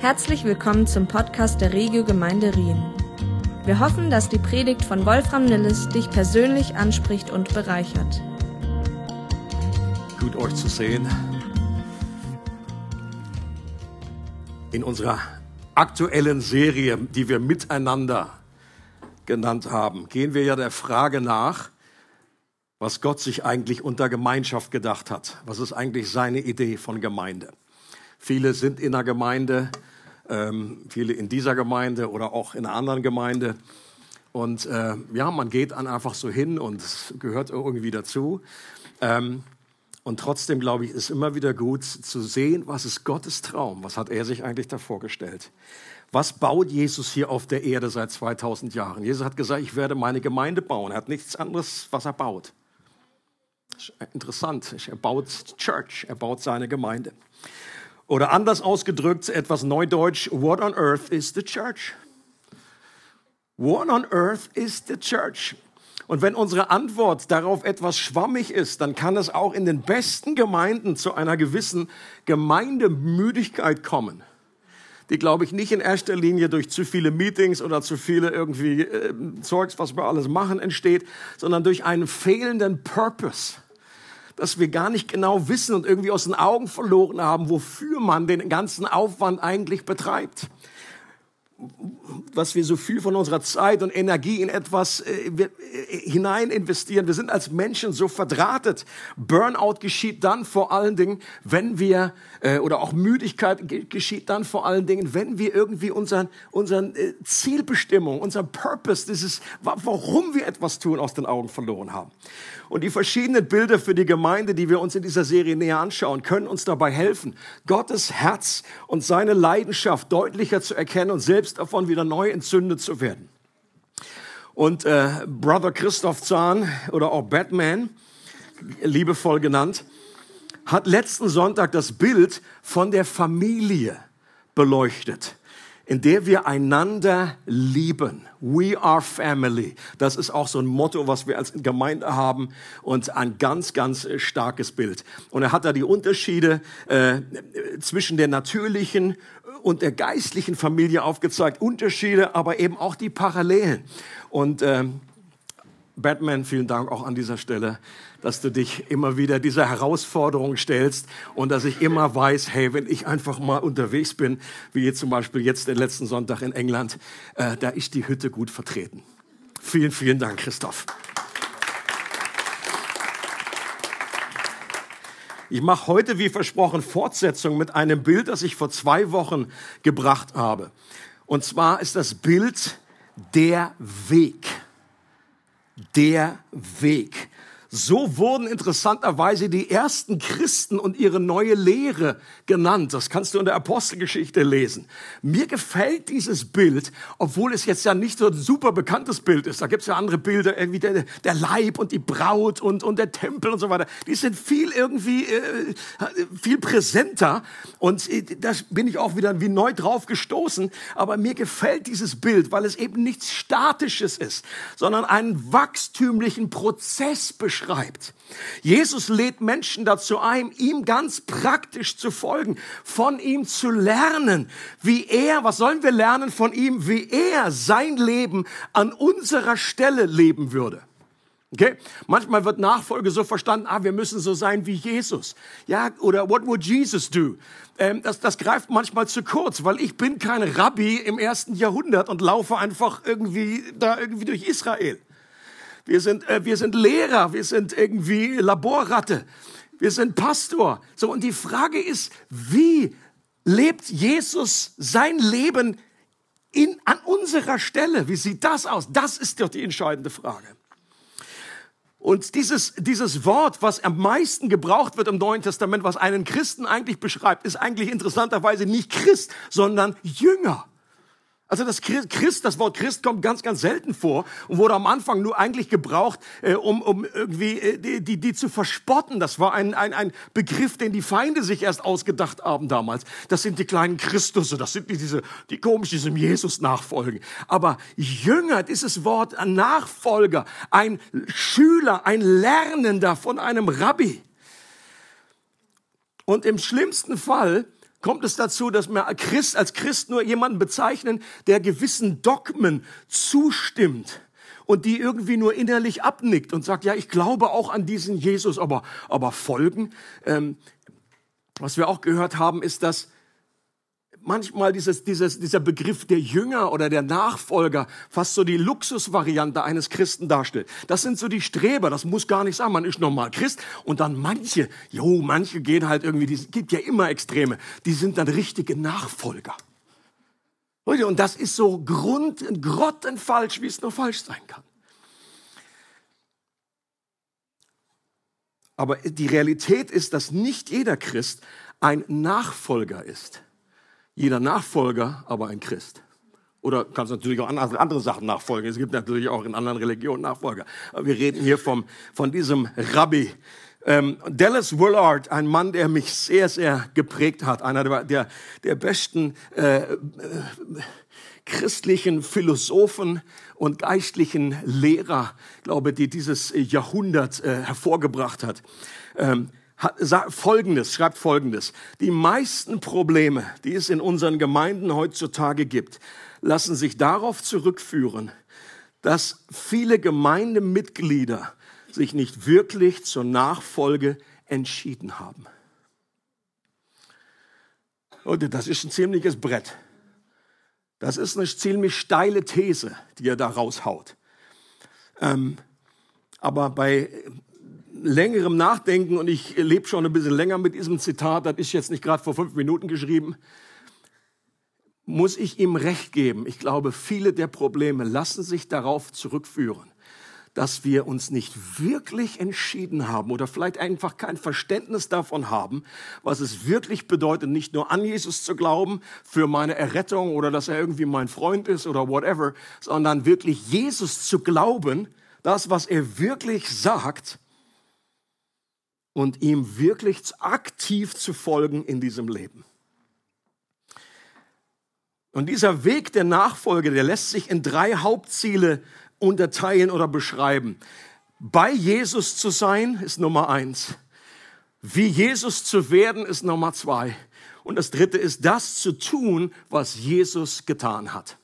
Herzlich willkommen zum Podcast der Regio Gemeinde Rien. Wir hoffen, dass die Predigt von Wolfram Nilles dich persönlich anspricht und bereichert. Gut euch zu sehen. In unserer aktuellen Serie, die wir miteinander genannt haben, gehen wir ja der Frage nach, was Gott sich eigentlich unter Gemeinschaft gedacht hat. Was ist eigentlich seine Idee von Gemeinde? Viele sind in der Gemeinde, ähm, viele in dieser Gemeinde oder auch in einer anderen Gemeinde. Und äh, ja, man geht dann einfach so hin und es gehört irgendwie dazu. Ähm, und trotzdem glaube ich, ist immer wieder gut zu sehen, was ist Gottes Traum? Was hat er sich eigentlich da vorgestellt? Was baut Jesus hier auf der Erde seit 2000 Jahren? Jesus hat gesagt, ich werde meine Gemeinde bauen. Er hat nichts anderes, was er baut. Interessant. Er baut Church, er baut seine Gemeinde. Oder anders ausgedrückt, etwas neudeutsch, what on earth is the church? What on earth is the church? Und wenn unsere Antwort darauf etwas schwammig ist, dann kann es auch in den besten Gemeinden zu einer gewissen Gemeindemüdigkeit kommen. Die, glaube ich, nicht in erster Linie durch zu viele Meetings oder zu viele irgendwie äh, Zeugs, was wir alles machen, entsteht, sondern durch einen fehlenden Purpose dass wir gar nicht genau wissen und irgendwie aus den Augen verloren haben, wofür man den ganzen Aufwand eigentlich betreibt was wir so viel von unserer Zeit und Energie in etwas äh, äh, hinein investieren. Wir sind als Menschen so verdrahtet. Burnout geschieht dann vor allen Dingen, wenn wir, äh, oder auch Müdigkeit geschieht dann vor allen Dingen, wenn wir irgendwie unseren, unseren äh, Zielbestimmung, unseren Purpose, dieses, warum wir etwas tun, aus den Augen verloren haben. Und die verschiedenen Bilder für die Gemeinde, die wir uns in dieser Serie näher anschauen, können uns dabei helfen, Gottes Herz und seine Leidenschaft deutlicher zu erkennen und selbst davon wieder neu entzündet zu werden. Und äh, Brother Christoph Zahn oder auch Batman, liebevoll genannt, hat letzten Sonntag das Bild von der Familie beleuchtet in der wir einander lieben. We are family. Das ist auch so ein Motto, was wir als Gemeinde haben und ein ganz, ganz starkes Bild. Und er hat da die Unterschiede äh, zwischen der natürlichen und der geistlichen Familie aufgezeigt. Unterschiede, aber eben auch die Parallelen. Und äh, Batman, vielen Dank auch an dieser Stelle dass du dich immer wieder dieser Herausforderung stellst und dass ich immer weiß, hey, wenn ich einfach mal unterwegs bin, wie jetzt zum Beispiel jetzt den letzten Sonntag in England, äh, da ist die Hütte gut vertreten. Vielen, vielen Dank, Christoph. Ich mache heute, wie versprochen, Fortsetzung mit einem Bild, das ich vor zwei Wochen gebracht habe. Und zwar ist das Bild der Weg. Der Weg. So wurden interessanterweise die ersten Christen und ihre neue Lehre genannt. Das kannst du in der Apostelgeschichte lesen. Mir gefällt dieses Bild, obwohl es jetzt ja nicht so ein super bekanntes Bild ist. Da gibt es ja andere Bilder, irgendwie der, der Leib und die Braut und, und der Tempel und so weiter. Die sind viel irgendwie, äh, viel präsenter. Und äh, da bin ich auch wieder wie neu drauf gestoßen. Aber mir gefällt dieses Bild, weil es eben nichts Statisches ist, sondern einen wachstümlichen Prozess beschreibt beschreibt. Jesus lädt Menschen dazu ein, ihm ganz praktisch zu folgen, von ihm zu lernen, wie er, was sollen wir lernen von ihm, wie er sein Leben an unserer Stelle leben würde. Okay? Manchmal wird Nachfolge so verstanden, ah, wir müssen so sein wie Jesus. Ja, oder what would Jesus do? Ähm, das, das greift manchmal zu kurz, weil ich bin kein Rabbi im ersten Jahrhundert und laufe einfach irgendwie da irgendwie durch Israel. Wir sind, äh, wir sind Lehrer, wir sind irgendwie Laborratte, wir sind Pastor. So, und die Frage ist, wie lebt Jesus sein Leben in, an unserer Stelle? Wie sieht das aus? Das ist doch die entscheidende Frage. Und dieses, dieses Wort, was am meisten gebraucht wird im Neuen Testament, was einen Christen eigentlich beschreibt, ist eigentlich interessanterweise nicht Christ, sondern Jünger. Also das Christ, das Wort Christ kommt ganz, ganz selten vor und wurde am Anfang nur eigentlich gebraucht, äh, um, um irgendwie äh, die, die, die zu verspotten. Das war ein, ein, ein Begriff, den die Feinde sich erst ausgedacht haben damals. Das sind die kleinen Christusse, das sind die, diese, die komisch diesem Jesus nachfolgen. Aber Jünger, dieses Wort, Nachfolger, ein Schüler, ein Lernender von einem Rabbi. Und im schlimmsten Fall kommt es dazu, dass wir Christ, als Christ nur jemanden bezeichnen, der gewissen Dogmen zustimmt und die irgendwie nur innerlich abnickt und sagt, ja, ich glaube auch an diesen Jesus, aber, aber folgen. Ähm, was wir auch gehört haben, ist, dass manchmal dieses, dieses, dieser Begriff der Jünger oder der Nachfolger fast so die Luxusvariante eines Christen darstellt. Das sind so die Streber, das muss gar nicht sein, man ist normal Christ und dann manche, jo, manche gehen halt irgendwie, es gibt ja immer Extreme, die sind dann richtige Nachfolger. Und das ist so grund, grottenfalsch, wie es nur falsch sein kann. Aber die Realität ist, dass nicht jeder Christ ein Nachfolger ist. Jeder Nachfolger aber ein Christ. Oder kannst natürlich auch andere, Sachen nachfolgen. Es gibt natürlich auch in anderen Religionen Nachfolger. Aber wir reden hier vom, von diesem Rabbi. Ähm, Dallas Willard, ein Mann, der mich sehr, sehr geprägt hat. Einer der, der, der besten äh, äh, christlichen Philosophen und geistlichen Lehrer, glaube die dieses Jahrhundert äh, hervorgebracht hat. Ähm, hat, sagt Folgendes, schreibt Folgendes. Die meisten Probleme, die es in unseren Gemeinden heutzutage gibt, lassen sich darauf zurückführen, dass viele Gemeindemitglieder sich nicht wirklich zur Nachfolge entschieden haben. Und das ist ein ziemliches Brett. Das ist eine ziemlich steile These, die er da raushaut. Ähm, aber bei längerem Nachdenken, und ich lebe schon ein bisschen länger mit diesem Zitat, das ist jetzt nicht gerade vor fünf Minuten geschrieben, muss ich ihm recht geben. Ich glaube, viele der Probleme lassen sich darauf zurückführen, dass wir uns nicht wirklich entschieden haben oder vielleicht einfach kein Verständnis davon haben, was es wirklich bedeutet, nicht nur an Jesus zu glauben für meine Errettung oder dass er irgendwie mein Freund ist oder whatever, sondern wirklich Jesus zu glauben, das, was er wirklich sagt und ihm wirklich aktiv zu folgen in diesem Leben. Und dieser Weg der Nachfolge, der lässt sich in drei Hauptziele unterteilen oder beschreiben. Bei Jesus zu sein ist Nummer eins. Wie Jesus zu werden ist Nummer zwei. Und das dritte ist das zu tun, was Jesus getan hat.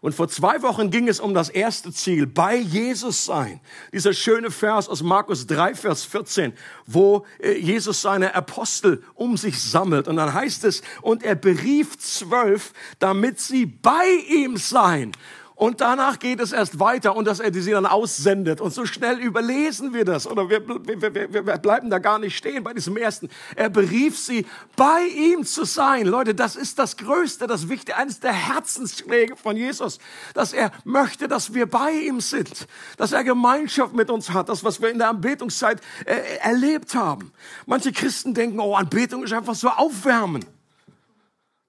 Und vor zwei Wochen ging es um das erste Ziel, bei Jesus sein. Dieser schöne Vers aus Markus 3, Vers 14, wo äh, Jesus seine Apostel um sich sammelt. Und dann heißt es, und er berief zwölf, damit sie bei ihm seien. Und danach geht es erst weiter und dass er sie dann aussendet. Und so schnell überlesen wir das oder wir, wir, wir, wir bleiben da gar nicht stehen bei diesem ersten. Er berief sie, bei ihm zu sein. Leute, das ist das Größte, das Wichtige, eines der Herzensschläge von Jesus, dass er möchte, dass wir bei ihm sind, dass er Gemeinschaft mit uns hat, das, was wir in der Anbetungszeit äh, erlebt haben. Manche Christen denken, oh, Anbetung ist einfach so aufwärmen.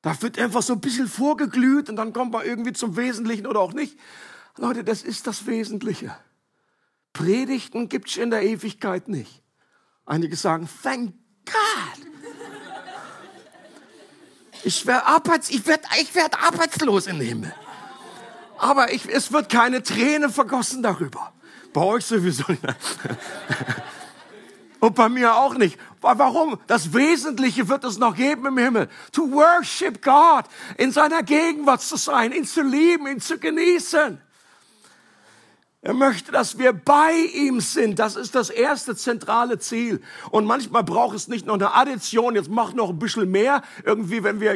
Da wird einfach so ein bisschen vorgeglüht und dann kommt man irgendwie zum Wesentlichen oder auch nicht. Leute, das ist das Wesentliche. Predigten gibt es in der Ewigkeit nicht. Einige sagen, thank God. Ich werde arbeits, ich werd, ich werd arbeitslos im Himmel. Aber ich, es wird keine Träne vergossen darüber. Bei euch sowieso nicht. Und bei mir auch nicht. Warum? Das Wesentliche wird es noch geben im Himmel. To worship God, in seiner Gegenwart zu sein, ihn zu lieben, ihn zu genießen. Er möchte, dass wir bei ihm sind. Das ist das erste zentrale Ziel. Und manchmal braucht es nicht noch eine Addition. Jetzt mach noch ein bisschen mehr. Irgendwie, wenn wir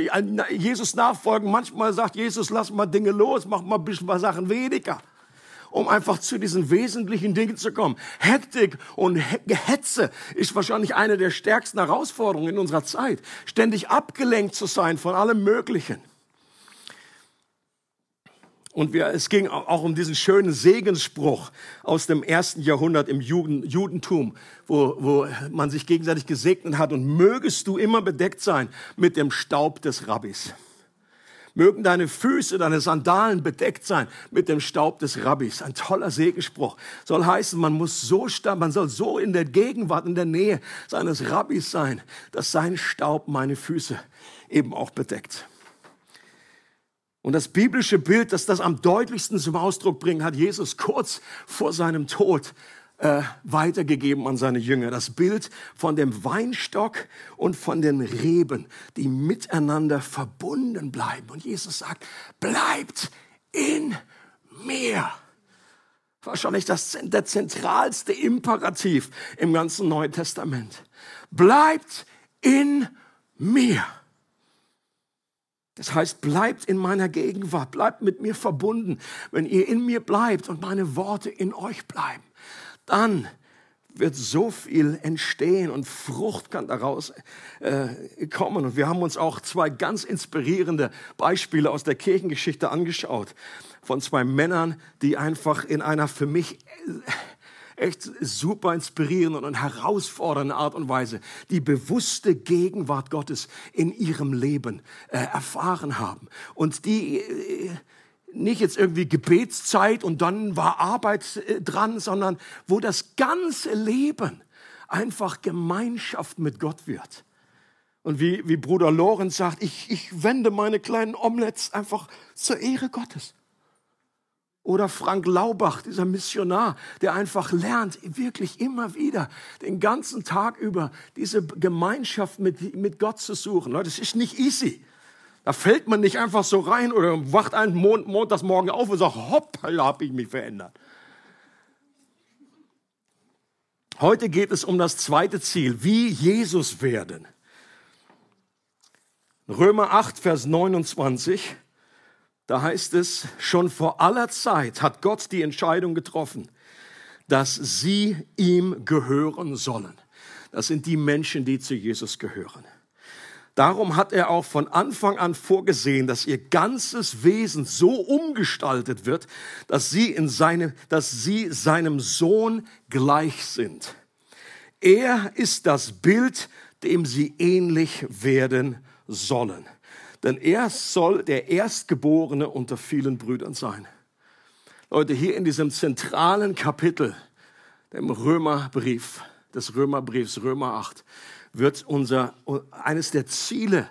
Jesus nachfolgen, manchmal sagt Jesus, lass mal Dinge los, mach mal ein bisschen paar Sachen weniger um einfach zu diesen wesentlichen Dingen zu kommen. Hektik und Hetze ist wahrscheinlich eine der stärksten Herausforderungen in unserer Zeit. Ständig abgelenkt zu sein von allem Möglichen. Und wir, es ging auch um diesen schönen Segensspruch aus dem ersten Jahrhundert im Juden, Judentum, wo, wo man sich gegenseitig gesegnet hat. Und mögest du immer bedeckt sein mit dem Staub des Rabbis. Mögen deine Füße, deine Sandalen bedeckt sein mit dem Staub des Rabbis. Ein toller Segenspruch. Soll heißen, man muss so man soll so in der Gegenwart, in der Nähe seines Rabbis sein, dass sein Staub meine Füße eben auch bedeckt. Und das biblische Bild, das das am deutlichsten zum Ausdruck bringt, hat Jesus kurz vor seinem Tod äh, weitergegeben an seine Jünger. Das Bild von dem Weinstock und von den Reben, die miteinander verbunden bleiben. Und Jesus sagt, bleibt in mir. Wahrscheinlich das, der zentralste Imperativ im ganzen Neuen Testament. Bleibt in mir. Das heißt, bleibt in meiner Gegenwart, bleibt mit mir verbunden. Wenn ihr in mir bleibt und meine Worte in euch bleiben, dann wird so viel entstehen und Frucht kann daraus äh, kommen. Und wir haben uns auch zwei ganz inspirierende Beispiele aus der Kirchengeschichte angeschaut von zwei Männern, die einfach in einer für mich echt super inspirierenden und herausfordernden Art und Weise die bewusste Gegenwart Gottes in ihrem Leben äh, erfahren haben. Und die äh, nicht jetzt irgendwie Gebetszeit und dann war Arbeit äh, dran, sondern wo das ganze Leben einfach Gemeinschaft mit Gott wird. Und wie, wie Bruder Lorenz sagt, ich, ich wende meine kleinen Omelettes einfach zur Ehre Gottes. Oder Frank Laubach, dieser Missionar, der einfach lernt, wirklich immer wieder den ganzen Tag über diese Gemeinschaft mit, mit Gott zu suchen. Leute, das ist nicht easy. Da fällt man nicht einfach so rein oder wacht einen Mond, montags morgen auf und sagt, hopp, da habe ich mich verändert. Heute geht es um das zweite Ziel, wie Jesus werden. Römer 8, Vers 29. Da heißt es, schon vor aller Zeit hat Gott die Entscheidung getroffen, dass sie ihm gehören sollen. Das sind die Menschen, die zu Jesus gehören. Darum hat er auch von Anfang an vorgesehen, dass ihr ganzes Wesen so umgestaltet wird, dass sie, in seine, dass sie seinem Sohn gleich sind. Er ist das Bild, dem sie ähnlich werden sollen denn er soll der Erstgeborene unter vielen Brüdern sein. Leute, hier in diesem zentralen Kapitel, dem Römerbrief, des Römerbriefs, Römer 8, wird unser, eines der Ziele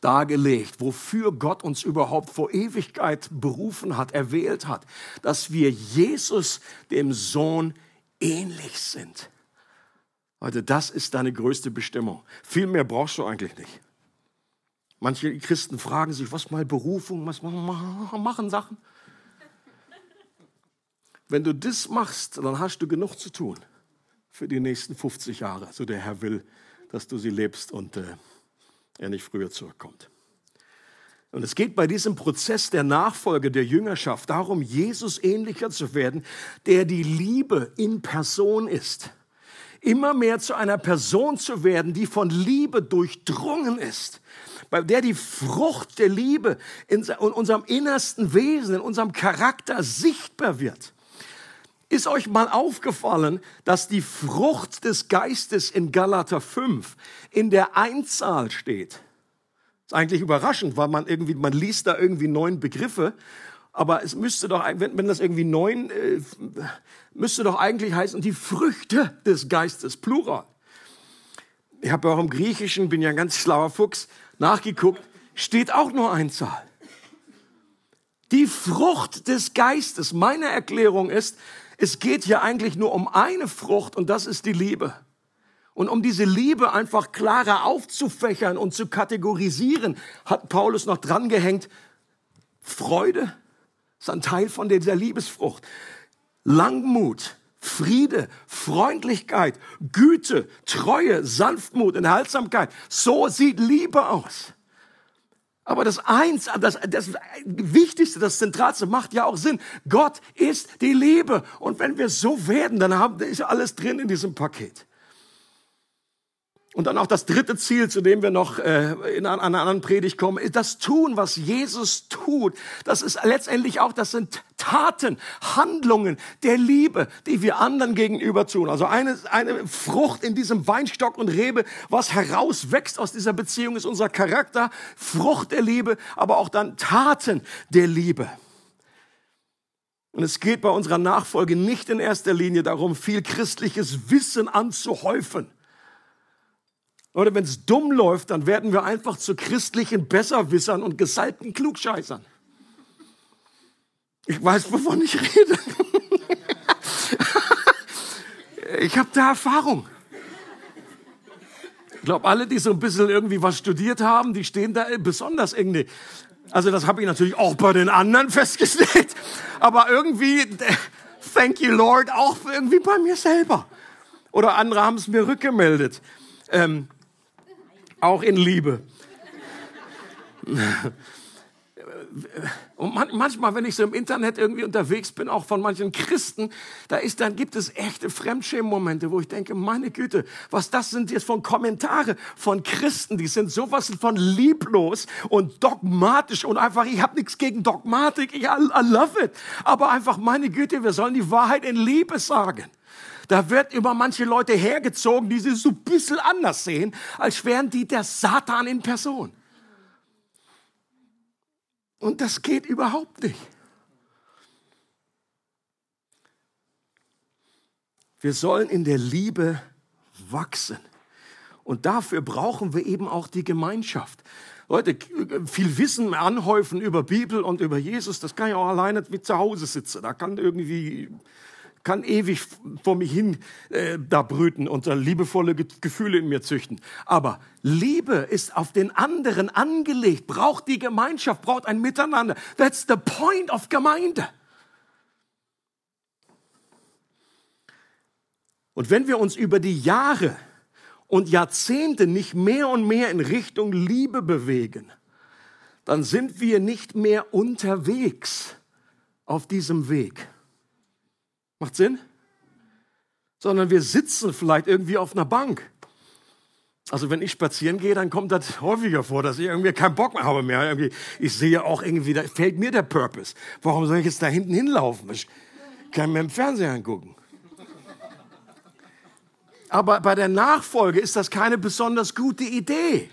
dargelegt, wofür Gott uns überhaupt vor Ewigkeit berufen hat, erwählt hat, dass wir Jesus, dem Sohn, ähnlich sind. Leute, das ist deine größte Bestimmung. Viel mehr brauchst du eigentlich nicht. Manche Christen fragen sich, was mal Berufung, was machen Sachen. Wenn du das machst, dann hast du genug zu tun für die nächsten 50 Jahre, so der Herr will, dass du sie lebst und äh, er nicht früher zurückkommt. Und es geht bei diesem Prozess der Nachfolge, der Jüngerschaft darum, Jesus ähnlicher zu werden, der die Liebe in Person ist. Immer mehr zu einer Person zu werden, die von Liebe durchdrungen ist bei der die Frucht der Liebe in unserem innersten Wesen, in unserem Charakter sichtbar wird. Ist euch mal aufgefallen, dass die Frucht des Geistes in Galater 5 in der Einzahl steht? Ist eigentlich überraschend, weil man irgendwie, man liest da irgendwie neun Begriffe, aber es müsste doch, wenn, wenn das irgendwie neun, äh, müsste doch eigentlich heißen, die Früchte des Geistes, Plural. Ich habe auch im Griechischen, bin ja ein ganz schlauer Fuchs, nachgeguckt, steht auch nur Einzahl. Die Frucht des Geistes. Meine Erklärung ist, es geht hier eigentlich nur um eine Frucht und das ist die Liebe. Und um diese Liebe einfach klarer aufzufächern und zu kategorisieren, hat Paulus noch drangehängt, Freude ist ein Teil von dieser Liebesfrucht. Langmut, Friede, Freundlichkeit, Güte, Treue, Sanftmut, Enthaltsamkeit. So sieht Liebe aus. Aber das eins, das, das Wichtigste, das Zentralste macht ja auch Sinn. Gott ist die Liebe. Und wenn wir so werden, dann haben, ist alles drin in diesem Paket. Und dann auch das dritte Ziel, zu dem wir noch äh, in einer anderen Predigt kommen, ist das Tun, was Jesus tut. Das ist letztendlich auch, das sind Taten, Handlungen der Liebe, die wir anderen gegenüber tun. Also eine, eine Frucht in diesem Weinstock und Rebe, was herauswächst aus dieser Beziehung, ist unser Charakter, Frucht der Liebe, aber auch dann Taten der Liebe. Und es geht bei unserer Nachfolge nicht in erster Linie darum, viel christliches Wissen anzuhäufen oder wenn es dumm läuft, dann werden wir einfach zu christlichen Besserwissern und gesalbten Klugscheißern. Ich weiß, wovon ich rede. Ich habe da Erfahrung. Ich glaube, alle, die so ein bisschen irgendwie was studiert haben, die stehen da besonders irgendwie. Also das habe ich natürlich auch bei den anderen festgestellt. Aber irgendwie, thank you Lord, auch irgendwie bei mir selber. Oder andere haben es mir rückgemeldet. Ähm, auch in Liebe. Und manchmal, wenn ich so im Internet irgendwie unterwegs bin, auch von manchen Christen, da ist, dann gibt es echte Fremdschämen-Momente, wo ich denke, meine Güte, was das sind jetzt von Kommentare von Christen, die sind sowas von lieblos und dogmatisch und einfach, ich habe nichts gegen Dogmatik, ich I love it. Aber einfach, meine Güte, wir sollen die Wahrheit in Liebe sagen. Da wird über manche Leute hergezogen, die sie so ein bisschen anders sehen, als wären die der Satan in Person. Und das geht überhaupt nicht. Wir sollen in der Liebe wachsen. Und dafür brauchen wir eben auch die Gemeinschaft. Leute, viel Wissen anhäufen über Bibel und über Jesus, das kann ich auch alleine mit zu Hause sitzen. Da kann irgendwie kann ewig vor mich hin äh, da brüten und äh, liebevolle Gefühle in mir züchten. Aber Liebe ist auf den anderen angelegt, braucht die Gemeinschaft, braucht ein Miteinander. That's the point of Gemeinde. Und wenn wir uns über die Jahre und Jahrzehnte nicht mehr und mehr in Richtung Liebe bewegen, dann sind wir nicht mehr unterwegs auf diesem Weg. Macht Sinn? Sondern wir sitzen vielleicht irgendwie auf einer Bank. Also wenn ich spazieren gehe, dann kommt das häufiger vor, dass ich irgendwie keinen Bock mehr habe mehr. Irgendwie, ich sehe auch irgendwie, da fehlt mir der Purpose. Warum soll ich jetzt da hinten hinlaufen? Ich kann mir im Fernseher angucken. Aber bei der Nachfolge ist das keine besonders gute Idee.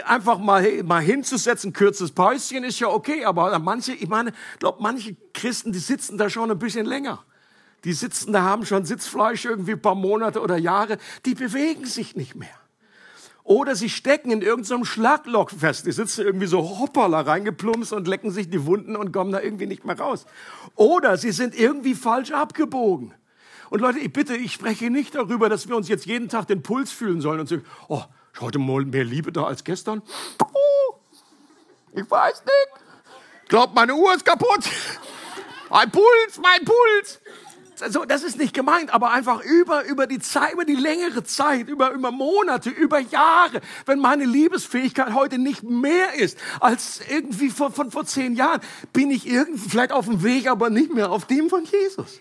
Einfach mal, mal hinzusetzen, kürzes Päuschen ist ja okay, aber manche, ich meine, glaube, manche Christen, die sitzen da schon ein bisschen länger. Die sitzen da, haben schon Sitzfleisch irgendwie ein paar Monate oder Jahre, die bewegen sich nicht mehr. Oder sie stecken in irgendeinem Schlagloch fest. Die sitzen irgendwie so hoppala reingeplumpst und lecken sich die Wunden und kommen da irgendwie nicht mehr raus. Oder sie sind irgendwie falsch abgebogen. Und Leute, ich bitte, ich spreche nicht darüber, dass wir uns jetzt jeden Tag den Puls fühlen sollen und sagen, oh, ist heute mal mehr Liebe da als gestern? Ich weiß nicht. Glaubt, meine Uhr ist kaputt. Mein Puls, mein Puls. Also, das ist nicht gemeint, aber einfach über, über die Zeit, über die längere Zeit, über, über Monate, über Jahre, wenn meine Liebesfähigkeit heute nicht mehr ist als irgendwie von, von vor zehn Jahren, bin ich irgendwie vielleicht auf dem Weg, aber nicht mehr auf dem von Jesus.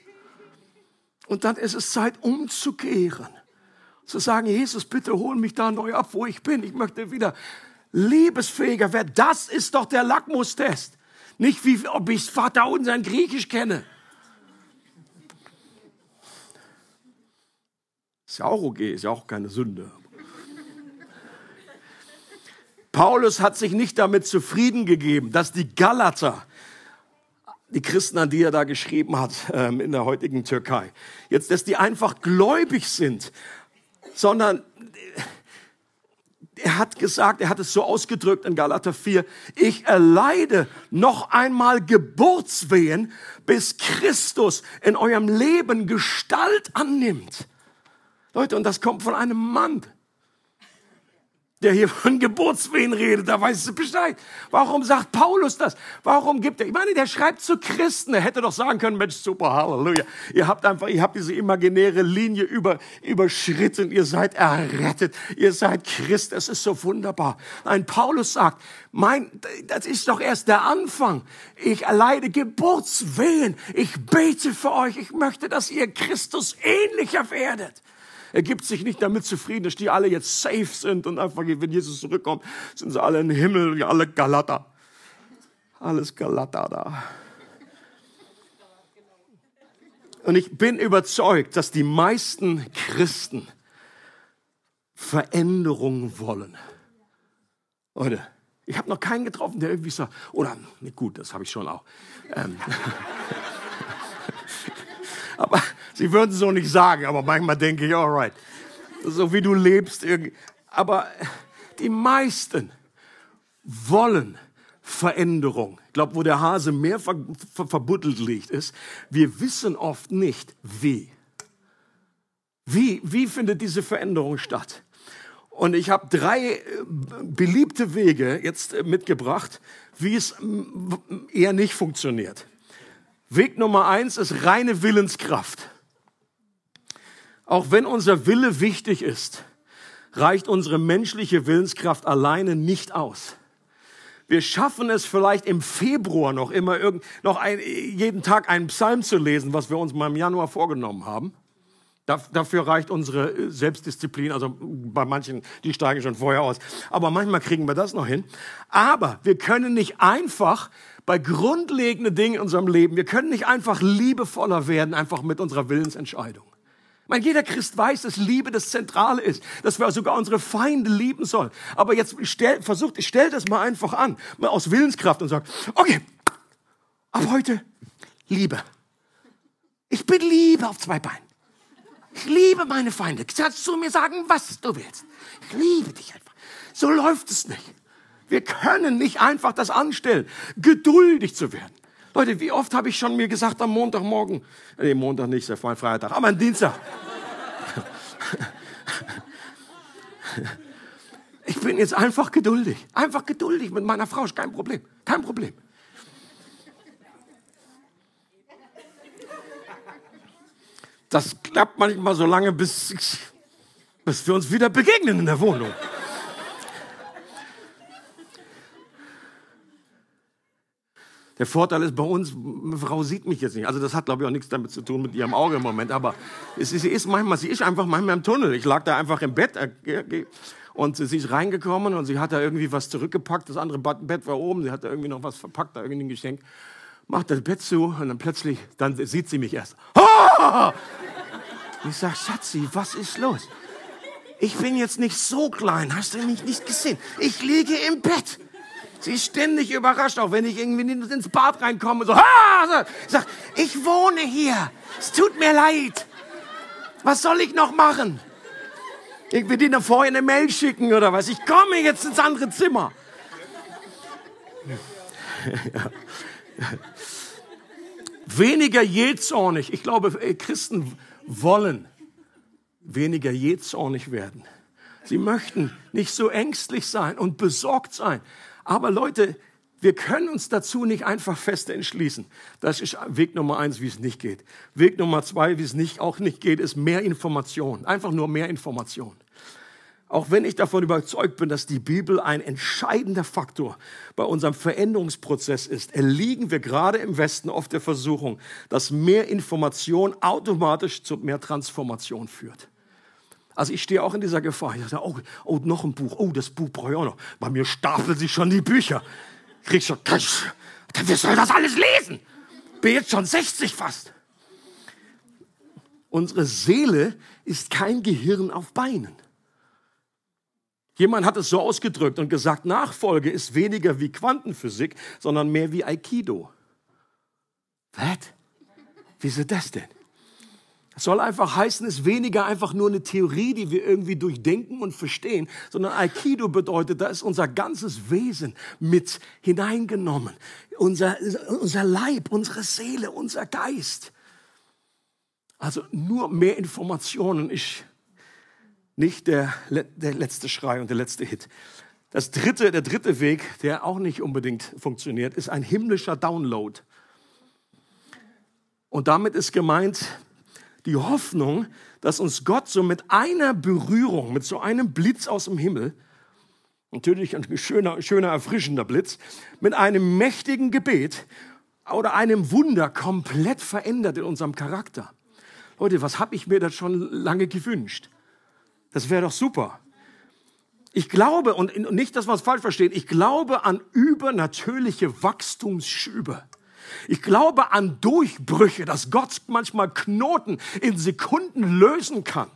Und dann ist es Zeit umzukehren zu sagen, Jesus, bitte hol mich da neu ab, wo ich bin. Ich möchte wieder liebesfähiger werden. Das ist doch der Lackmustest. Nicht wie, ob ich Vater unser in Griechisch kenne. Ist ja auch okay, ist ja auch keine Sünde. Paulus hat sich nicht damit zufrieden gegeben, dass die Galater, die Christen, an die er da geschrieben hat ähm, in der heutigen Türkei, jetzt, dass die einfach gläubig sind, sondern er hat gesagt, er hat es so ausgedrückt in Galater 4, ich erleide noch einmal Geburtswehen, bis Christus in eurem Leben Gestalt annimmt. Leute, und das kommt von einem Mann der hier von Geburtswehen redet, da weißt du Bescheid. Warum sagt Paulus das? Warum gibt er? Ich meine, der schreibt zu Christen. Er hätte doch sagen können, Mensch, super, Halleluja. Ihr habt einfach, ihr habt diese imaginäre Linie über, überschritten. Ihr seid errettet. Ihr seid Christ. Es ist so wunderbar. Nein, Paulus sagt, mein, das ist doch erst der Anfang. Ich erleide Geburtswehen. Ich bete für euch. Ich möchte, dass ihr Christus ähnlicher werdet. Er gibt sich nicht damit zufrieden, dass die alle jetzt safe sind und einfach, wenn Jesus zurückkommt, sind sie alle im Himmel, wie alle Galater. Alles Galater da. Und ich bin überzeugt, dass die meisten Christen Veränderungen wollen. Leute, ich habe noch keinen getroffen, der irgendwie sagt, oder, gut, das habe ich schon auch. Ähm, aber Sie würden es so nicht sagen, aber manchmal denke ich, alright, so wie du lebst. Aber die meisten wollen Veränderung. Ich glaube, wo der Hase mehr ver ver verbuddelt liegt, ist, wir wissen oft nicht, wie. Wie, wie findet diese Veränderung statt? Und ich habe drei äh, beliebte Wege jetzt äh, mitgebracht, wie es eher nicht funktioniert. Weg Nummer eins ist reine Willenskraft. Auch wenn unser Wille wichtig ist, reicht unsere menschliche Willenskraft alleine nicht aus. Wir schaffen es vielleicht im Februar noch immer irgend, noch ein, jeden Tag einen Psalm zu lesen, was wir uns mal im Januar vorgenommen haben. Dafür reicht unsere äh, Selbstdisziplin, also bei manchen, die steigen schon vorher aus. Aber manchmal kriegen wir das noch hin. Aber wir können nicht einfach bei grundlegenden Dingen in unserem Leben, wir können nicht einfach liebevoller werden, einfach mit unserer Willensentscheidung. Meine, jeder Christ weiß, dass Liebe das Zentrale ist, dass wir sogar unsere Feinde lieben sollen. Aber jetzt stell, versucht, stell das mal einfach an, mal aus Willenskraft und sag, okay, ab heute Liebe. Ich bin Liebe auf zwei Beinen. Ich liebe meine Feinde. Kannst du mir sagen, was du willst? Ich liebe dich einfach. So läuft es nicht. Wir können nicht einfach das anstellen, geduldig zu werden. Leute, wie oft habe ich schon mir gesagt am Montagmorgen, nee, Montag nicht, ist ja Freitag, aber am Dienstag. Ich bin jetzt einfach geduldig. Einfach geduldig mit meiner Frau ist kein Problem. Kein Problem. Das klappt manchmal so lange, bis, bis wir uns wieder begegnen in der Wohnung. Der Vorteil ist bei uns, eine Frau sieht mich jetzt nicht. Also das hat, glaube ich, auch nichts damit zu tun mit ihrem Auge im Moment. Aber ist, sie ist manchmal, sie ist einfach manchmal im Tunnel. Ich lag da einfach im Bett äh, und sie ist reingekommen und sie hat da irgendwie was zurückgepackt. Das andere Bett war oben. Sie hat da irgendwie noch was verpackt, da irgendwie ein Geschenk. Macht das Bett zu und dann plötzlich, dann sieht sie mich erst. Oh! Ich sag, Schatzi, was ist los? Ich bin jetzt nicht so klein, hast du mich nicht gesehen? Ich liege im Bett. Sie ist ständig überrascht, auch wenn ich irgendwie ins Bad reinkomme. So, ha! Ich sag, ich wohne hier. Es tut mir leid. Was soll ich noch machen? Ich will dir vorher eine Mail schicken oder was. Ich komme jetzt ins andere Zimmer. Ja. Weniger jähzornig. Ich glaube, Christen wollen weniger jähzornig werden. Sie möchten nicht so ängstlich sein und besorgt sein. Aber Leute, wir können uns dazu nicht einfach fest entschließen. Das ist Weg Nummer eins, wie es nicht geht. Weg Nummer zwei, wie es nicht, auch nicht geht, ist mehr Information. Einfach nur mehr Information. Auch wenn ich davon überzeugt bin, dass die Bibel ein entscheidender Faktor bei unserem Veränderungsprozess ist, erliegen wir gerade im Westen oft der Versuchung, dass mehr Information automatisch zu mehr Transformation führt. Also ich stehe auch in dieser Gefahr. Ich sage, oh, oh, noch ein Buch. Oh, das Buch brauche ich auch noch. Bei mir stapeln sich schon die Bücher. Krieg schon, wer soll das alles lesen? Bin jetzt schon 60 fast. Unsere Seele ist kein Gehirn auf Beinen. Jemand hat es so ausgedrückt und gesagt, Nachfolge ist weniger wie Quantenphysik, sondern mehr wie Aikido. Was? Wieso das denn? Das soll einfach heißen, es ist weniger einfach nur eine Theorie, die wir irgendwie durchdenken und verstehen, sondern Aikido bedeutet, da ist unser ganzes Wesen mit hineingenommen. Unser, unser Leib, unsere Seele, unser Geist. Also nur mehr Informationen. Ich nicht der, der letzte Schrei und der letzte Hit. Das dritte, der dritte Weg, der auch nicht unbedingt funktioniert, ist ein himmlischer Download. Und damit ist gemeint die Hoffnung, dass uns Gott so mit einer Berührung, mit so einem Blitz aus dem Himmel, natürlich ein schöner, schöner erfrischender Blitz, mit einem mächtigen Gebet oder einem Wunder komplett verändert in unserem Charakter. Leute, was habe ich mir das schon lange gewünscht? Das wäre doch super. Ich glaube, und nicht, dass man es falsch versteht, ich glaube an übernatürliche Wachstumsschübe. Ich glaube an Durchbrüche, dass Gott manchmal Knoten in Sekunden lösen kann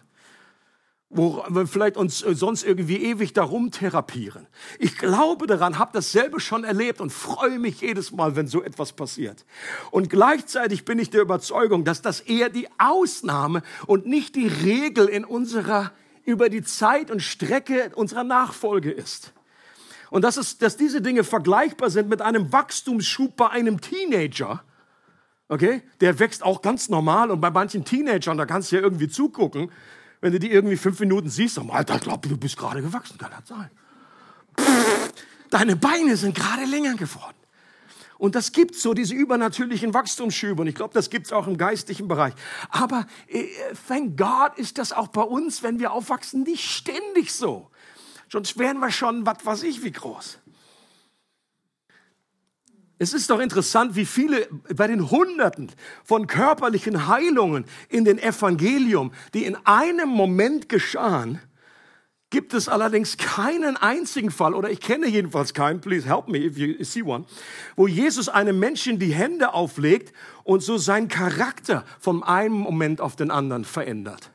wo wir vielleicht uns sonst irgendwie ewig darum therapieren. Ich glaube daran, habe das selber schon erlebt und freue mich jedes Mal, wenn so etwas passiert. Und gleichzeitig bin ich der Überzeugung, dass das eher die Ausnahme und nicht die Regel in unserer über die Zeit und Strecke unserer Nachfolge ist. Und dass, es, dass diese Dinge vergleichbar sind mit einem Wachstumsschub bei einem Teenager. Okay? Der wächst auch ganz normal und bei manchen Teenagern, da kannst du ja irgendwie zugucken, Wenn du die irgendwie fünf Minuten siehst, dann, Alter, ich glaube, du bist gerade gewachsen, kann das sein. Pff, deine Beine sind gerade länger geworden. Und das gibt so diese übernatürlichen Wachstumsschübe. Und ich glaube, das gibt es auch im geistlichen Bereich. Aber äh, thank God ist das auch bei uns, wenn wir aufwachsen, nicht ständig so. Sonst wären wir schon, was weiß ich, wie groß. Es ist doch interessant, wie viele bei den Hunderten von körperlichen Heilungen in den Evangelium, die in einem Moment geschahen, gibt es allerdings keinen einzigen Fall, oder ich kenne jedenfalls keinen, please help me if you see one, wo Jesus einem Menschen die Hände auflegt und so seinen Charakter von einem Moment auf den anderen verändert.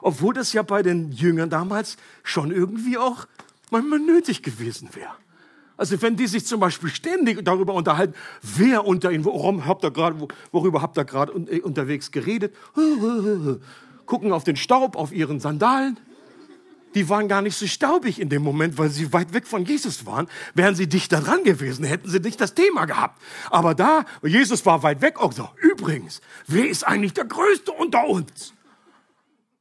Obwohl das ja bei den Jüngern damals schon irgendwie auch manchmal nötig gewesen wäre. Also wenn die sich zum Beispiel ständig darüber unterhalten, wer unter ihnen, worum habt ihr gerade, worüber habt ihr gerade äh, unterwegs geredet, gucken auf den Staub auf ihren Sandalen, die waren gar nicht so staubig in dem Moment, weil sie weit weg von Jesus waren. Wären sie dichter dran gewesen, hätten sie nicht das Thema gehabt. Aber da, Jesus war weit weg, auch so, übrigens, wer ist eigentlich der Größte unter uns?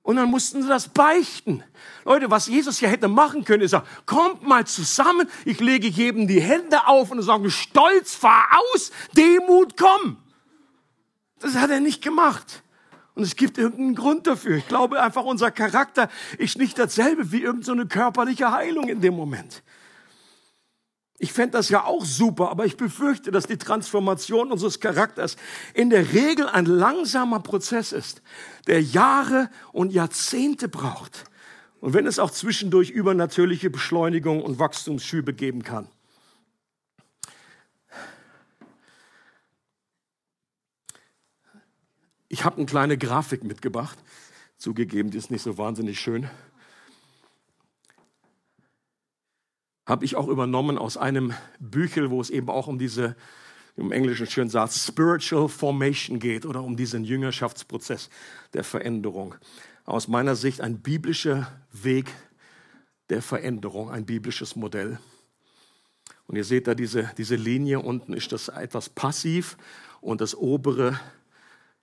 Und dann mussten sie das beichten. Leute, was Jesus ja hätte machen können, ist sagen, kommt mal zusammen, ich lege jedem die Hände auf und sagen, stolz, fahr aus, Demut, komm. Das hat er nicht gemacht. Und es gibt irgendeinen Grund dafür. Ich glaube einfach, unser Charakter ist nicht dasselbe wie irgendeine so körperliche Heilung in dem Moment. Ich fände das ja auch super, aber ich befürchte, dass die Transformation unseres Charakters in der Regel ein langsamer Prozess ist, der Jahre und Jahrzehnte braucht. Und wenn es auch zwischendurch übernatürliche Beschleunigung und Wachstumsschübe geben kann. Ich habe eine kleine Grafik mitgebracht. Zugegeben, die ist nicht so wahnsinnig schön. Habe ich auch übernommen aus einem Büchel, wo es eben auch um diese, im Englischen schön sagt, Spiritual Formation geht oder um diesen Jüngerschaftsprozess der Veränderung. Aus meiner Sicht ein biblischer Weg der Veränderung, ein biblisches Modell. Und ihr seht da diese, diese Linie unten ist das etwas passiv und das obere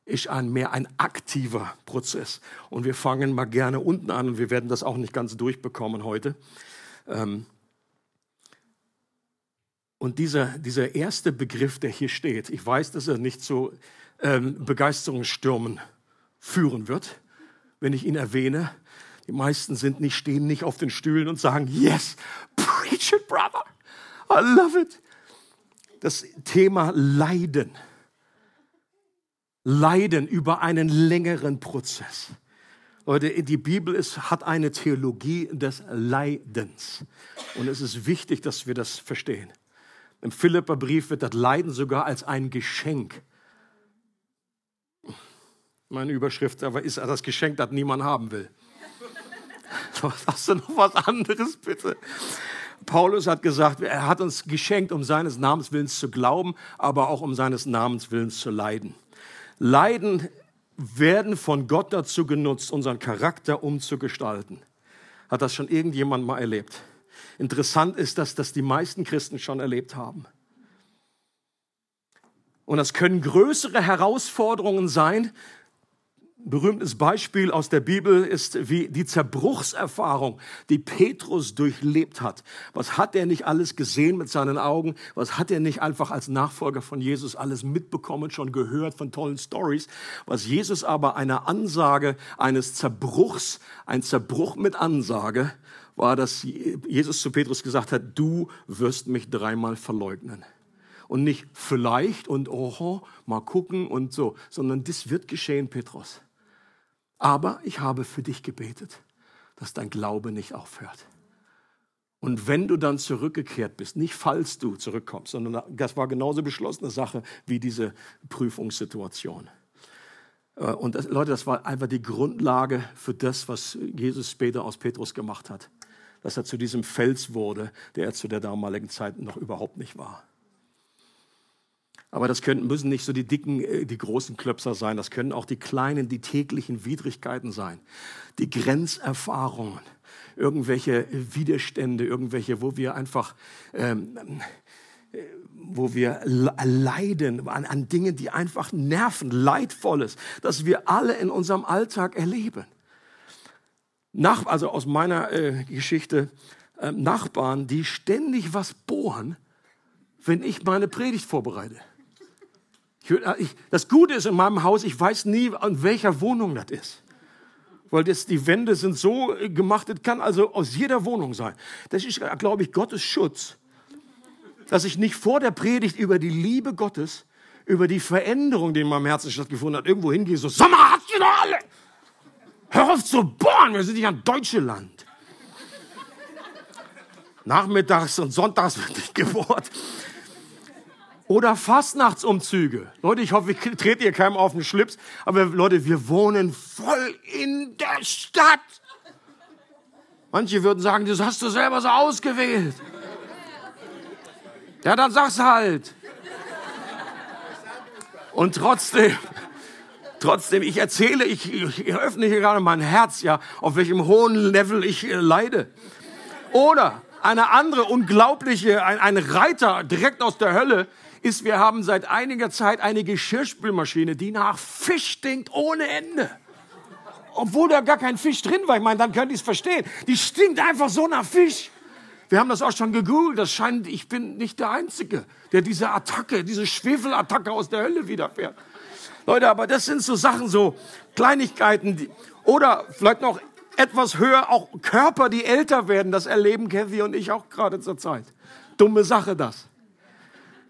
ist ein, mehr ein aktiver Prozess. Und wir fangen mal gerne unten an und wir werden das auch nicht ganz durchbekommen heute. Ähm und dieser, dieser erste Begriff, der hier steht, ich weiß, dass er nicht zu ähm, Begeisterungsstürmen führen wird, wenn ich ihn erwähne. Die meisten sind nicht, stehen nicht auf den Stühlen und sagen, yes, preach it, brother. I love it. Das Thema Leiden leiden über einen längeren Prozess. Leute, die Bibel ist, hat eine Theologie des Leidens. Und es ist wichtig, dass wir das verstehen. Im Philipperbrief wird das Leiden sogar als ein Geschenk. Meine Überschrift aber ist das Geschenk, das niemand haben will. Hast du noch was anderes, bitte? Paulus hat gesagt, er hat uns geschenkt, um seines Namens Willens zu glauben, aber auch um seines Namens Willens zu leiden. Leiden werden von Gott dazu genutzt, unseren Charakter umzugestalten. Hat das schon irgendjemand mal erlebt? Interessant ist, dass das die meisten Christen schon erlebt haben. Und das können größere Herausforderungen sein, berühmtes Beispiel aus der Bibel ist wie die Zerbruchserfahrung, die Petrus durchlebt hat. Was hat er nicht alles gesehen mit seinen Augen? Was hat er nicht einfach als Nachfolger von Jesus alles mitbekommen, schon gehört von tollen Stories? Was Jesus aber eine Ansage eines Zerbruchs, ein Zerbruch mit Ansage, war, dass Jesus zu Petrus gesagt hat, du wirst mich dreimal verleugnen und nicht vielleicht und oho, mal gucken und so, sondern das wird geschehen, Petrus. Aber ich habe für dich gebetet, dass dein Glaube nicht aufhört. Und wenn du dann zurückgekehrt bist, nicht falls du zurückkommst, sondern das war genauso beschlossene Sache wie diese Prüfungssituation. Äh, und das, Leute, das war einfach die Grundlage für das, was Jesus später aus Petrus gemacht hat. Dass er zu diesem Fels wurde, der er zu der damaligen Zeit noch überhaupt nicht war. Aber das können, müssen nicht so die dicken, äh, die großen Klöpser sein. Das können auch die kleinen, die täglichen Widrigkeiten sein. Die Grenzerfahrungen, irgendwelche Widerstände, irgendwelche, wo wir einfach, ähm, äh, wo wir leiden an, an Dingen, die einfach nerven, leidvolles, das wir alle in unserem Alltag erleben. nach, also aus meiner äh, Geschichte, äh, Nachbarn, die ständig was bohren, wenn ich meine Predigt vorbereite. Ich, äh, ich, das Gute ist in meinem Haus, ich weiß nie, an welcher Wohnung das ist. Weil das, die Wände sind so äh, gemacht, das kann also aus jeder Wohnung sein. Das ist, äh, glaube ich, Gottes Schutz. Dass ich nicht vor der Predigt über die Liebe Gottes, über die Veränderung, die in meinem Herzen stattgefunden hat, irgendwo hingehe, so, sag mal, habt ihr doch alle! Hör auf zu bohren, wir sind nicht ein deutsches Land. Nachmittags und sonntags wird nicht gebohrt. Oder Fastnachtsumzüge. Leute, ich hoffe, ich trete hier keinem auf den Schlips. Aber Leute, wir wohnen voll in der Stadt. Manche würden sagen, das hast du selber so ausgewählt. Ja, dann sag's halt. Und trotzdem, trotzdem, ich erzähle, ich, ich öffne hier gerade mein Herz, ja, auf welchem hohen Level ich äh, leide. Oder eine andere unglaubliche, ein, ein Reiter direkt aus der Hölle ist, wir haben seit einiger Zeit eine Geschirrspülmaschine, die nach Fisch stinkt ohne Ende. Obwohl da gar kein Fisch drin war. Ich meine, dann könnt ihr es verstehen. Die stinkt einfach so nach Fisch. Wir haben das auch schon gegoogelt. Das scheint, ich bin nicht der Einzige, der diese Attacke, diese Schwefelattacke aus der Hölle widerfährt. Leute, aber das sind so Sachen, so Kleinigkeiten, die, oder vielleicht noch etwas höher, auch Körper, die älter werden. Das erleben Kathy und ich auch gerade zur Zeit. Dumme Sache das.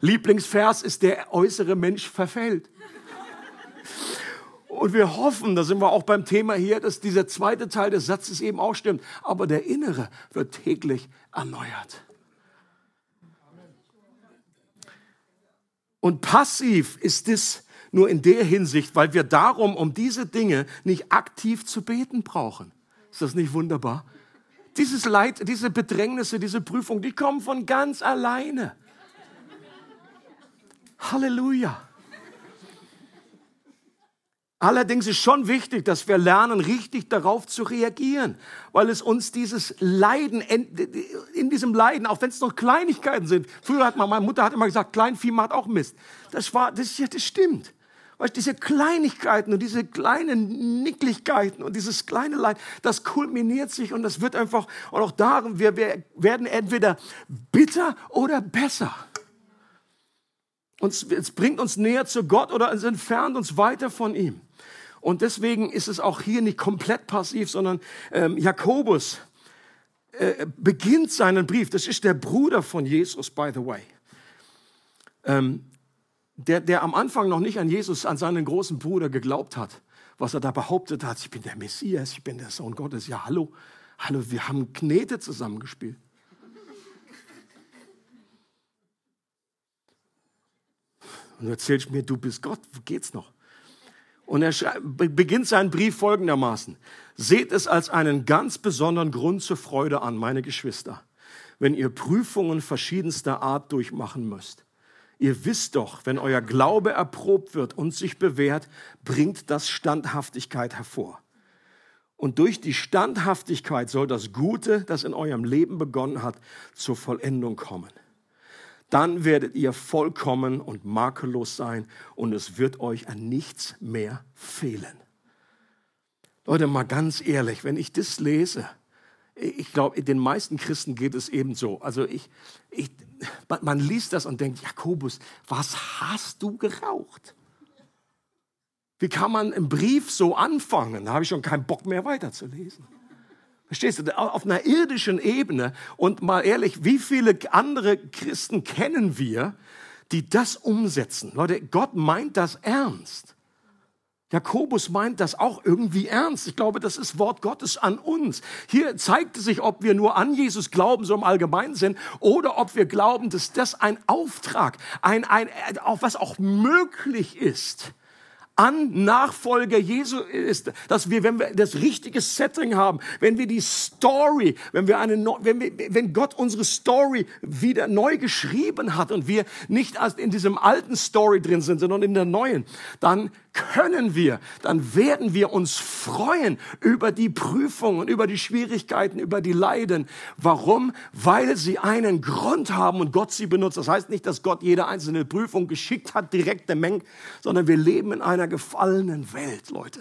Lieblingsvers ist, der äußere Mensch verfällt. Und wir hoffen, da sind wir auch beim Thema hier, dass dieser zweite Teil des Satzes eben auch stimmt. Aber der Innere wird täglich erneuert. Und passiv ist es nur in der Hinsicht, weil wir darum, um diese Dinge nicht aktiv zu beten brauchen. Ist das nicht wunderbar? Dieses Leid, diese Bedrängnisse, diese Prüfung, die kommen von ganz alleine. Halleluja. Allerdings ist schon wichtig, dass wir lernen, richtig darauf zu reagieren, weil es uns dieses Leiden, in diesem Leiden, auch wenn es noch Kleinigkeiten sind. Früher hat man, meine Mutter hat immer gesagt, Kleinvieh macht auch Mist. Das war, das, ja, das stimmt. Weißt, diese Kleinigkeiten und diese kleinen Nicklichkeiten und dieses kleine Leid, das kulminiert sich und das wird einfach, und auch darum, wir, wir werden entweder bitter oder besser. Uns, es bringt uns näher zu Gott oder es entfernt uns weiter von ihm. Und deswegen ist es auch hier nicht komplett passiv, sondern ähm, Jakobus äh, beginnt seinen Brief. Das ist der Bruder von Jesus, by the way. Ähm, der, der am Anfang noch nicht an Jesus, an seinen großen Bruder geglaubt hat, was er da behauptet hat, ich bin der Messias, ich bin der Sohn Gottes. Ja, hallo, hallo, wir haben Knete zusammengespielt. Und du erzählst mir, du bist Gott, wo geht's noch? Und er beginnt seinen Brief folgendermaßen. Seht es als einen ganz besonderen Grund zur Freude an, meine Geschwister, wenn ihr Prüfungen verschiedenster Art durchmachen müsst Ihr wisst doch, wenn euer Glaube erprobt wird und sich bewährt, bringt das Standhaftigkeit hervor. Und durch die Standhaftigkeit soll das Gute, das in eurem Leben begonnen hat, zur Vollendung kommen. Dann werdet ihr vollkommen und makellos sein und es wird euch an nichts mehr fehlen. Leute, mal ganz ehrlich, wenn ich das lese, ich glaube, den meisten Christen geht es eben so. Also ich, ich, man liest das und denkt, Jakobus, was hast du geraucht? Wie kann man im Brief so anfangen? Da habe ich schon keinen Bock mehr weiterzulesen. Verstehst du? Auf einer irdischen Ebene. Und mal ehrlich, wie viele andere Christen kennen wir, die das umsetzen? Leute, Gott meint das ernst. Jakobus meint das auch irgendwie ernst. Ich glaube, das ist Wort Gottes an uns. Hier zeigt sich, ob wir nur an Jesus glauben, so im Allgemeinen sind, oder ob wir glauben, dass das ein Auftrag, ein, ein, auch was auch möglich ist an Nachfolger Jesu ist, dass wir, wenn wir das richtige Setting haben, wenn wir die Story, wenn wir eine, wenn wir, wenn Gott unsere Story wieder neu geschrieben hat und wir nicht erst in diesem alten Story drin sind, sondern in der neuen, dann können wir, dann werden wir uns freuen über die Prüfungen, über die Schwierigkeiten, über die Leiden. Warum? Weil sie einen Grund haben und Gott sie benutzt. Das heißt nicht, dass Gott jede einzelne Prüfung geschickt hat, direkte Menge, sondern wir leben in einer gefallenen Welt, Leute.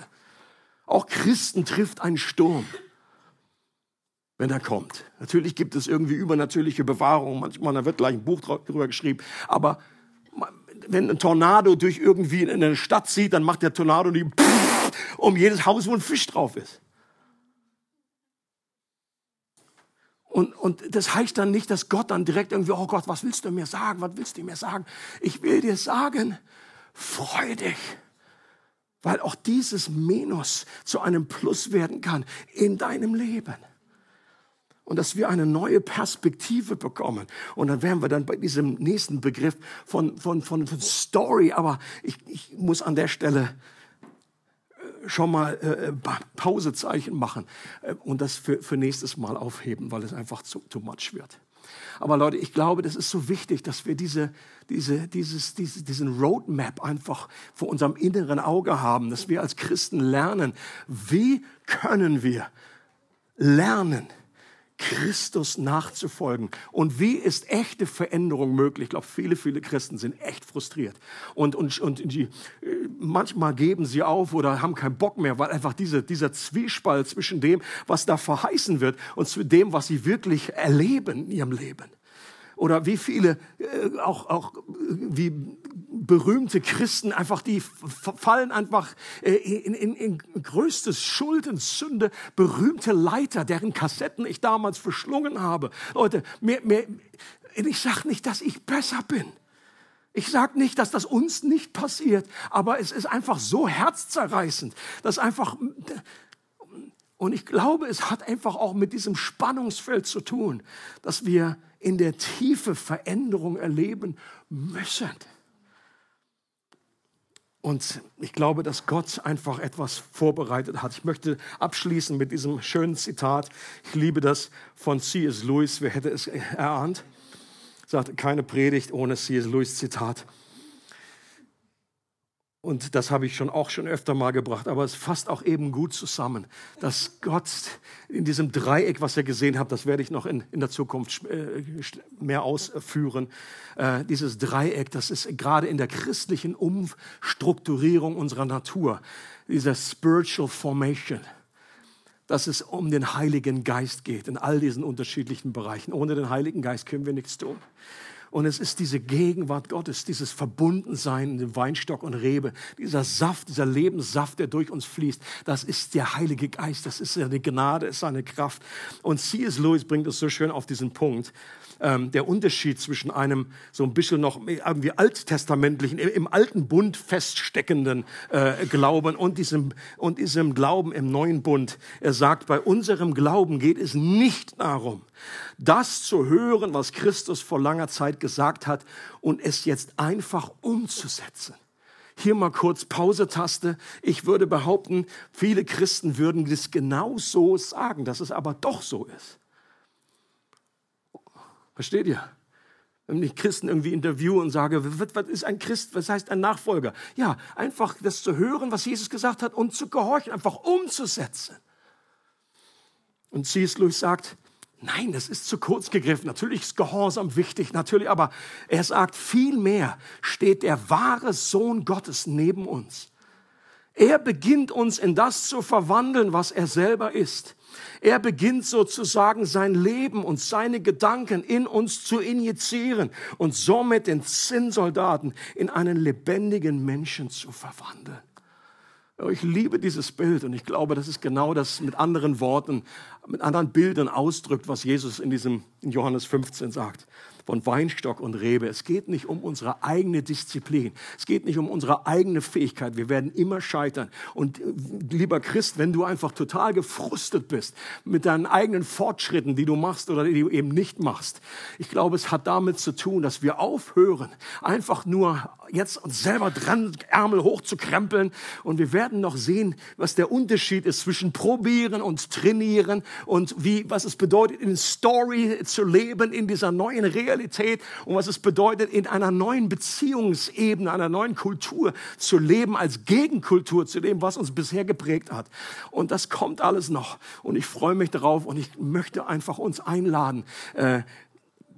Auch Christen trifft ein Sturm. wenn er kommt. Natürlich gibt es irgendwie übernatürliche Bewahrung, manchmal da wird gleich ein Buch drüber geschrieben, aber wenn ein Tornado durch irgendwie in eine Stadt zieht, dann macht der Tornado die um jedes Haus, wo ein Fisch drauf ist. Und, und das heißt dann nicht, dass Gott dann direkt irgendwie, oh Gott, was willst du mir sagen? Was willst du mir sagen? Ich will dir sagen, freu dich. Weil auch dieses Minus zu einem Plus werden kann in deinem Leben. Und dass wir eine neue Perspektive bekommen. Und dann wären wir dann bei diesem nächsten Begriff von, von, von, von Story. Aber ich, ich muss an der Stelle schon mal äh, äh Pausezeichen machen äh, und das für, für nächstes Mal aufheben, weil es einfach zu too much wird. Aber Leute, ich glaube, das ist so wichtig, dass wir diese, diese, dieses, diese, diesen Roadmap einfach vor unserem inneren Auge haben, dass wir als Christen lernen, wie können wir lernen, Christus nachzufolgen. Und wie ist echte Veränderung möglich? Ich glaube, viele, viele Christen sind echt frustriert. Und, und, und die, äh, manchmal geben sie auf oder haben keinen Bock mehr, weil einfach diese, dieser Zwiespalt zwischen dem, was da verheißen wird und zu dem, was sie wirklich erleben in ihrem Leben oder wie viele äh, auch auch wie berühmte Christen einfach die fallen einfach äh, in, in, in größtes Schuld und Sünde berühmte Leiter deren Kassetten ich damals verschlungen habe. Leute mir, mir, ich sage nicht dass ich besser bin. Ich sage nicht, dass das uns nicht passiert, aber es ist einfach so herzzerreißend, dass einfach und ich glaube, es hat einfach auch mit diesem Spannungsfeld zu tun, dass wir in der Tiefe Veränderung erleben müssen. Und ich glaube, dass Gott einfach etwas vorbereitet hat. Ich möchte abschließen mit diesem schönen Zitat. Ich liebe das von C.S. Lewis. Wer hätte es erahnt? Sagt keine Predigt ohne C.S. Lewis Zitat. Und das habe ich schon auch schon öfter mal gebracht, aber es fasst auch eben gut zusammen, dass Gott in diesem Dreieck, was ihr gesehen habt, das werde ich noch in, in der Zukunft äh, mehr ausführen, äh, dieses Dreieck, das ist gerade in der christlichen Umstrukturierung unserer Natur, dieser Spiritual Formation, dass es um den Heiligen Geist geht in all diesen unterschiedlichen Bereichen. Ohne den Heiligen Geist können wir nichts tun. Und es ist diese Gegenwart Gottes, dieses Verbundensein in dem Weinstock und Rebe, dieser Saft, dieser Lebenssaft, der durch uns fließt. Das ist der Heilige Geist, das ist seine Gnade, ist seine Kraft. Und C.S. Lewis bringt es so schön auf diesen Punkt ähm, der Unterschied zwischen einem so ein bisschen noch irgendwie alttestamentlichen, im, alten Bund feststeckenden äh, Glauben und diesem, und diesem Glauben im neuen Bund. Er sagt, bei unserem Glauben geht es nicht darum, das zu hören, was Christus vor langer Zeit gesagt hat und es jetzt einfach umzusetzen. Hier mal kurz Pause-Taste. Ich würde behaupten, viele Christen würden das genau so sagen, dass es aber doch so ist. Versteht ihr? Wenn ich Christen irgendwie interviewe und sage, was ist ein Christ, was heißt ein Nachfolger? Ja, einfach das zu hören, was Jesus gesagt hat und zu gehorchen, einfach umzusetzen. Und C.S. Lewis sagt, nein, das ist zu kurz gegriffen. Natürlich ist Gehorsam wichtig, natürlich, aber er sagt, vielmehr steht der wahre Sohn Gottes neben uns. Er beginnt uns in das zu verwandeln, was er selber ist. Er beginnt sozusagen sein Leben und seine Gedanken in uns zu injizieren und somit den Zinnsoldaten in einen lebendigen Menschen zu verwandeln. Ich liebe dieses Bild und ich glaube, das ist genau das mit anderen Worten, mit anderen Bildern ausdrückt, was Jesus in diesem in Johannes 15 sagt von Weinstock und Rebe. Es geht nicht um unsere eigene Disziplin. Es geht nicht um unsere eigene Fähigkeit. Wir werden immer scheitern. Und äh, lieber Christ, wenn du einfach total gefrustet bist mit deinen eigenen Fortschritten, die du machst oder die du eben nicht machst, ich glaube, es hat damit zu tun, dass wir aufhören, einfach nur jetzt uns selber dran, Ärmel hochzukrempeln. Und wir werden noch sehen, was der Unterschied ist zwischen probieren und trainieren und wie, was es bedeutet, in Story zu leben, in dieser neuen Realität Realität und was es bedeutet, in einer neuen Beziehungsebene, einer neuen Kultur zu leben, als Gegenkultur zu dem, was uns bisher geprägt hat. Und das kommt alles noch. Und ich freue mich darauf und ich möchte einfach uns einladen, äh,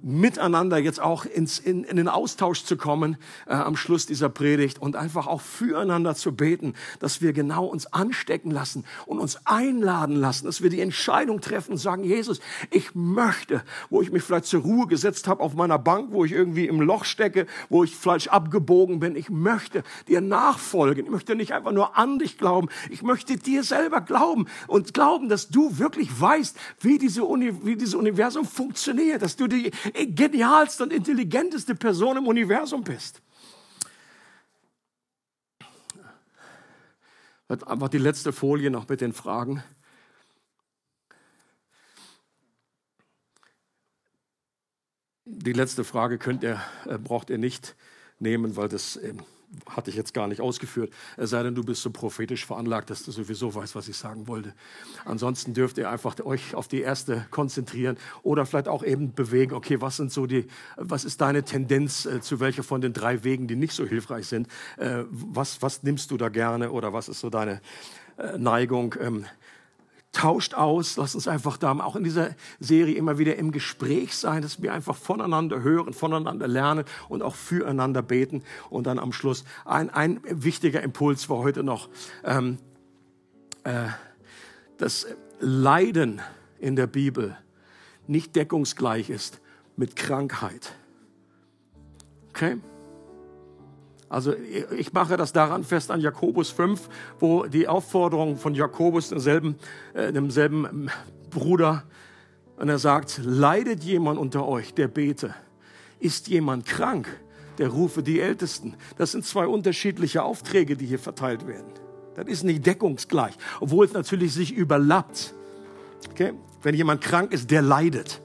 miteinander jetzt auch ins, in, in den Austausch zu kommen äh, am Schluss dieser Predigt und einfach auch füreinander zu beten, dass wir genau uns anstecken lassen und uns einladen lassen, dass wir die Entscheidung treffen und sagen, Jesus, ich möchte, wo ich mich vielleicht zur Ruhe gesetzt habe auf meiner Bank, wo ich irgendwie im Loch stecke, wo ich vielleicht abgebogen bin, ich möchte dir nachfolgen. Ich möchte nicht einfach nur an dich glauben, ich möchte dir selber glauben und glauben, dass du wirklich weißt, wie, diese Uni, wie dieses Universum funktioniert, dass du die genialste und intelligenteste Person im Universum bist. Einfach die letzte Folie noch mit den Fragen. Die letzte Frage könnt ihr, äh, braucht ihr nicht nehmen, weil das hatte ich jetzt gar nicht ausgeführt. Es sei denn, du bist so prophetisch veranlagt, dass du sowieso weißt, was ich sagen wollte. Ansonsten dürft ihr einfach euch auf die erste konzentrieren oder vielleicht auch eben bewegen. Okay, was sind so die, was ist deine Tendenz äh, zu welcher von den drei Wegen, die nicht so hilfreich sind? Äh, was, was nimmst du da gerne oder was ist so deine äh, Neigung? Ähm, tauscht aus, lasst uns einfach da auch in dieser Serie immer wieder im Gespräch sein, dass wir einfach voneinander hören, voneinander lernen und auch füreinander beten. Und dann am Schluss ein, ein wichtiger Impuls war heute noch, ähm, äh, dass Leiden in der Bibel nicht deckungsgleich ist mit Krankheit. Okay? Also ich mache das daran fest an Jakobus 5, wo die Aufforderung von Jakobus, demselben, äh, demselben Bruder, und er sagt, leidet jemand unter euch, der bete? Ist jemand krank, der rufe die Ältesten? Das sind zwei unterschiedliche Aufträge, die hier verteilt werden. Das ist nicht deckungsgleich, obwohl es natürlich sich überlappt. Okay? Wenn jemand krank ist, der leidet.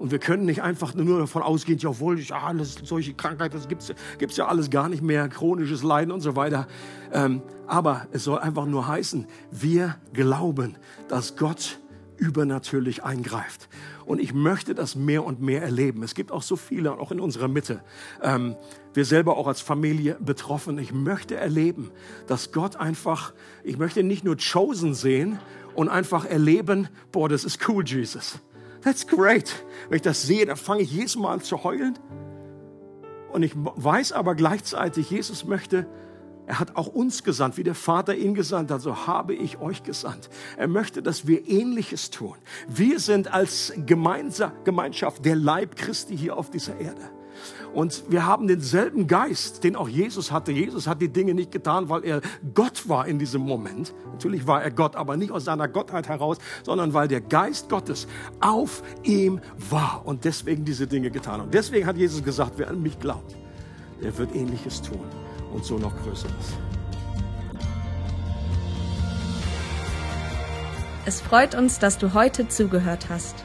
Und wir können nicht einfach nur davon ausgehen, jawohl, ja, alles, solche Krankheiten, das gibt's, gibt's ja alles gar nicht mehr, chronisches Leiden und so weiter. Ähm, aber es soll einfach nur heißen, wir glauben, dass Gott übernatürlich eingreift. Und ich möchte das mehr und mehr erleben. Es gibt auch so viele, auch in unserer Mitte. Ähm, wir selber auch als Familie betroffen. Ich möchte erleben, dass Gott einfach, ich möchte nicht nur chosen sehen und einfach erleben, boah, das ist cool, Jesus That's great. Wenn ich das sehe, dann fange ich jedes Mal an zu heulen. Und ich weiß aber gleichzeitig, Jesus möchte, er hat auch uns gesandt, wie der Vater ihn gesandt hat, so habe ich euch gesandt. Er möchte, dass wir Ähnliches tun. Wir sind als Gemeinschaft der Leib Christi hier auf dieser Erde. Und wir haben denselben Geist, den auch Jesus hatte. Jesus hat die Dinge nicht getan, weil er Gott war in diesem Moment. Natürlich war er Gott, aber nicht aus seiner Gottheit heraus, sondern weil der Geist Gottes auf ihm war und deswegen diese Dinge getan. Und deswegen hat Jesus gesagt, wer an mich glaubt, der wird Ähnliches tun und so noch Größeres. Es freut uns, dass du heute zugehört hast.